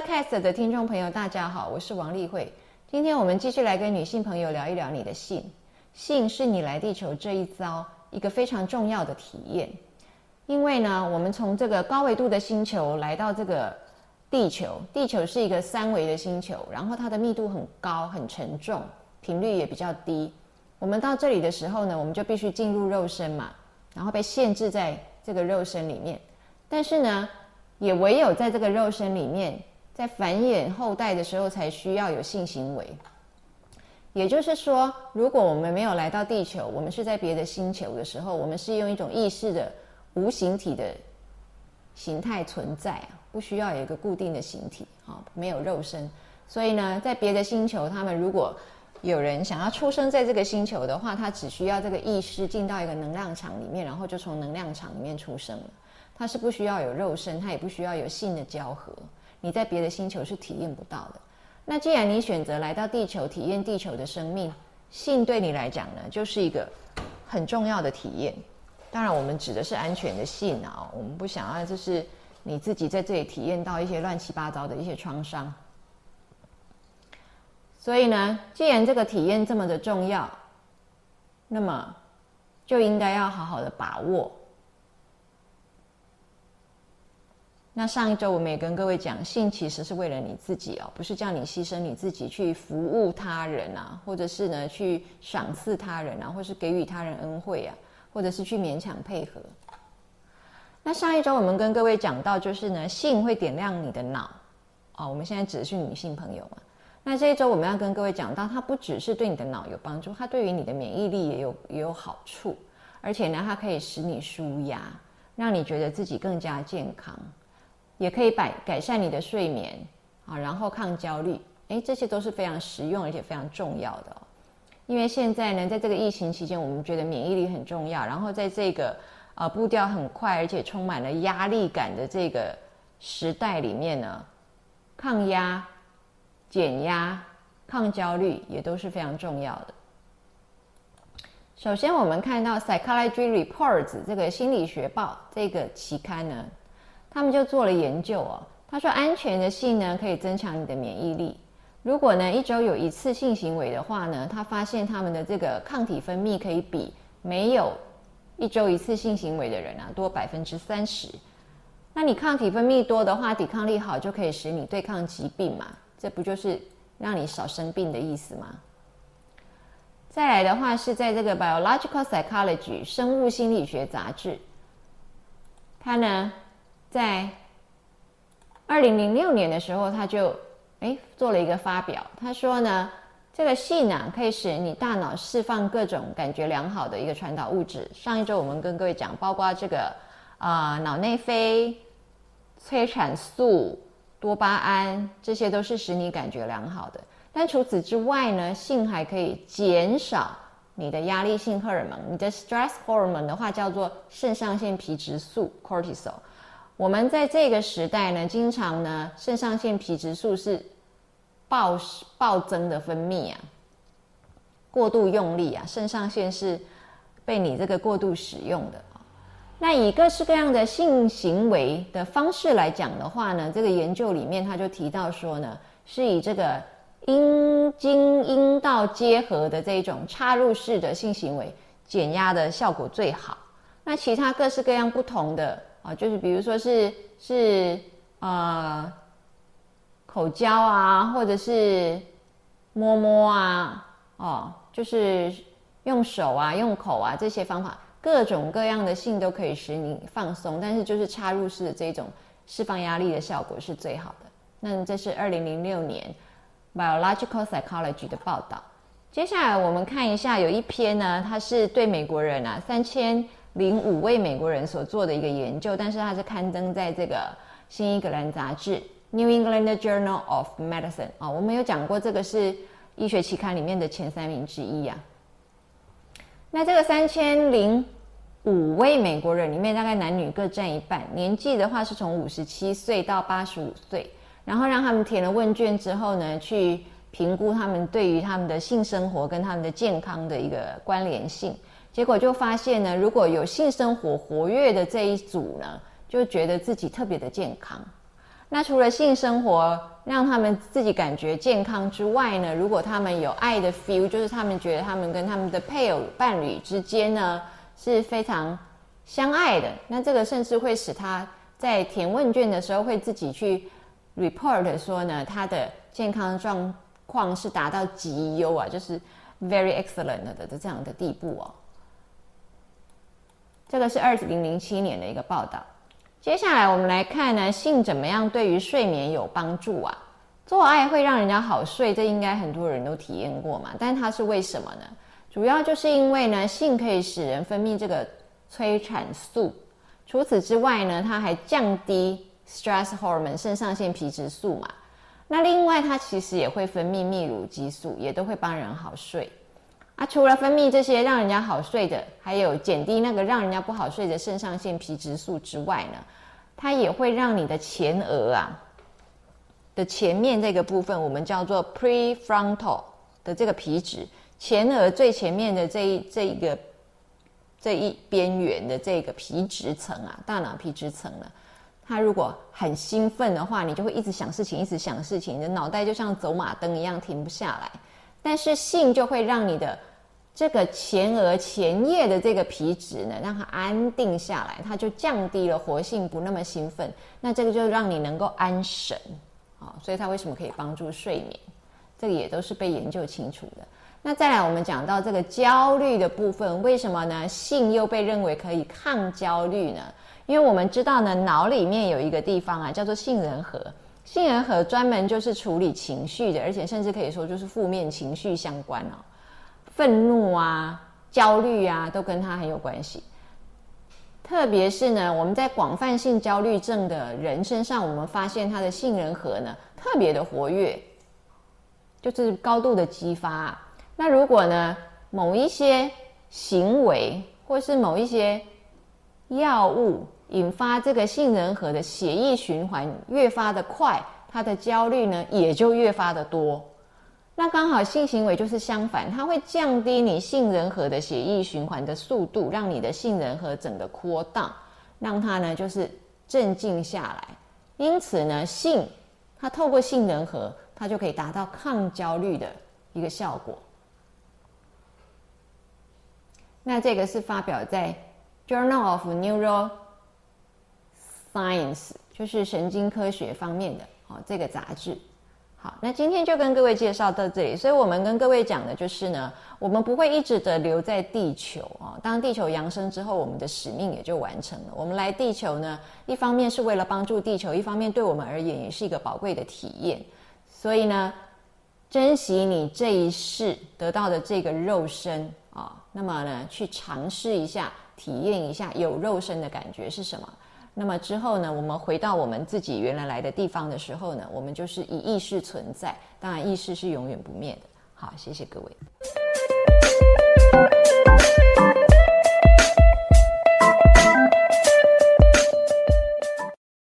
cast 的听众朋友，大家好，我是王丽慧。今天我们继续来跟女性朋友聊一聊你的性。性是你来地球这一遭一个非常重要的体验，因为呢，我们从这个高维度的星球来到这个地球，地球是一个三维的星球，然后它的密度很高、很沉重，频率也比较低。我们到这里的时候呢，我们就必须进入肉身嘛，然后被限制在这个肉身里面。但是呢，也唯有在这个肉身里面，在繁衍后代的时候，才需要有性行为。也就是说，如果我们没有来到地球，我们是在别的星球的时候，我们是用一种意识的无形体的形态存在啊，不需要有一个固定的形体啊，没有肉身。所以呢，在别的星球，他们如果有人想要出生在这个星球的话，他只需要这个意识进到一个能量场里面，然后就从能量场里面出生了。他是不需要有肉身，他也不需要有性的交合。你在别的星球是体验不到的。那既然你选择来到地球体验地球的生命，性对你来讲呢，就是一个很重要的体验。当然，我们指的是安全的性啊，我们不想要就是你自己在这里体验到一些乱七八糟的一些创伤。所以呢，既然这个体验这么的重要，那么就应该要好好的把握。那上一周我们也跟各位讲，性其实是为了你自己哦，不是叫你牺牲你自己去服务他人啊，或者是呢去赏赐他人啊，或是给予他人恩惠啊，或者是去勉强配合。那上一周我们跟各位讲到，就是呢性会点亮你的脑啊，我们现在指的是女性朋友嘛。那这一周我们要跟各位讲到，它不只是对你的脑有帮助，它对于你的免疫力也有也有好处，而且呢它可以使你舒压，让你觉得自己更加健康。也可以改改善你的睡眠啊，然后抗焦虑，诶，这些都是非常实用而且非常重要的。因为现在呢，在这个疫情期间，我们觉得免疫力很重要，然后在这个啊步调很快而且充满了压力感的这个时代里面呢，抗压、减压、抗焦虑也都是非常重要的。首先，我们看到《Psychology Reports》这个心理学报这个期刊呢。他们就做了研究哦，他说安全的性呢可以增强你的免疫力。如果呢一周有一次性行为的话呢，他发现他们的这个抗体分泌可以比没有一周一次性行为的人啊多百分之三十。那你抗体分泌多的话，抵抗力好就可以使你对抗疾病嘛，这不就是让你少生病的意思吗？再来的话是在这个 Biological Psychology 生物心理学杂志，它呢。在二零零六年的时候，他就哎做了一个发表。他说呢，这个性啊可以使你大脑释放各种感觉良好的一个传导物质。上一周我们跟各位讲，包括这个啊脑内啡、催产素、多巴胺，这些都是使你感觉良好的。但除此之外呢，性还可以减少你的压力性荷尔蒙。你的 stress hormone 的话叫做肾上腺皮质素 （cortisol）。我们在这个时代呢，经常呢，肾上腺皮质素是暴暴增的分泌啊，过度用力啊，肾上腺是被你这个过度使用的那以各式各样的性行为的方式来讲的话呢，这个研究里面他就提到说呢，是以这个阴茎阴道结合的这一种插入式的性行为减压的效果最好。那其他各式各样不同的。啊，就是比如说是是呃口交啊，或者是摸摸啊，哦，就是用手啊、用口啊这些方法，各种各样的性都可以使你放松，但是就是插入式的这种释放压力的效果是最好的。那这是二零零六年 Biological Psychology 的报道。接下来我们看一下，有一篇呢，它是对美国人啊三千。零五位美国人所做的一个研究，但是它是刊登在这个新英格兰杂志 （New England Journal of Medicine） 啊，我们有讲过，这个是医学期刊里面的前三名之一呀。那这个三千零五位美国人里面，大概男女各占一半，年纪的话是从五十七岁到八十五岁，然后让他们填了问卷之后呢，去评估他们对于他们的性生活跟他们的健康的一个关联性。结果就发现呢，如果有性生活活跃的这一组呢，就觉得自己特别的健康。那除了性生活让他们自己感觉健康之外呢，如果他们有爱的 feel，就是他们觉得他们跟他们的配偶伴侣之间呢是非常相爱的，那这个甚至会使他在填问卷的时候会自己去 report 说呢，他的健康状况是达到极优啊，就是 very excellent 的的这样的地步哦。这个是二零零七年的一个报道。接下来我们来看呢，性怎么样对于睡眠有帮助啊？做爱会让人家好睡，这应该很多人都体验过嘛。但它是为什么呢？主要就是因为呢，性可以使人分泌这个催产素。除此之外呢，它还降低 stress hormone 肾上腺皮质素嘛。那另外它其实也会分泌泌乳激素，也都会帮人好睡。啊，除了分泌这些让人家好睡的，还有减低那个让人家不好睡的肾上腺皮质素之外呢，它也会让你的前额啊的前面这个部分，我们叫做 prefrontal 的这个皮质，前额最前面的这一这一个这一边缘的这个皮质层啊，大脑皮质层呢，它如果很兴奋的话，你就会一直想事情，一直想事情，你的脑袋就像走马灯一样停不下来。但是性就会让你的这个前额前叶的这个皮质呢，让它安定下来，它就降低了活性，不那么兴奋。那这个就让你能够安神啊，所以它为什么可以帮助睡眠？这个也都是被研究清楚的。那再来，我们讲到这个焦虑的部分，为什么呢？性又被认为可以抗焦虑呢？因为我们知道呢，脑里面有一个地方啊，叫做杏仁核。杏仁核专门就是处理情绪的，而且甚至可以说就是负面情绪相关哦，愤怒啊、焦虑啊，都跟他很有关系。特别是呢，我们在广泛性焦虑症的人身上，我们发现他的杏仁核呢特别的活跃，就是高度的激发。那如果呢某一些行为或是某一些药物，引发这个杏仁核的血液循环越发的快，他的焦虑呢也就越发的多。那刚好性行为就是相反，它会降低你杏仁核的血液循环的速度，让你的杏仁核整个扩大，让它呢就是镇静下来。因此呢，性它透过杏仁核，它就可以达到抗焦虑的一个效果。那这个是发表在《Journal of Neuro》。Science 就是神经科学方面的哦，这个杂志。好，那今天就跟各位介绍到这里。所以我们跟各位讲的就是呢，我们不会一直的留在地球啊。当地球扬升之后，我们的使命也就完成了。我们来地球呢，一方面是为了帮助地球，一方面对我们而言也是一个宝贵的体验。所以呢，珍惜你这一世得到的这个肉身啊，那么呢，去尝试一下，体验一下有肉身的感觉是什么。那么之后呢，我们回到我们自己原来来的地方的时候呢，我们就是以意识存在。当然，意识是永远不灭的。好，谢谢各位。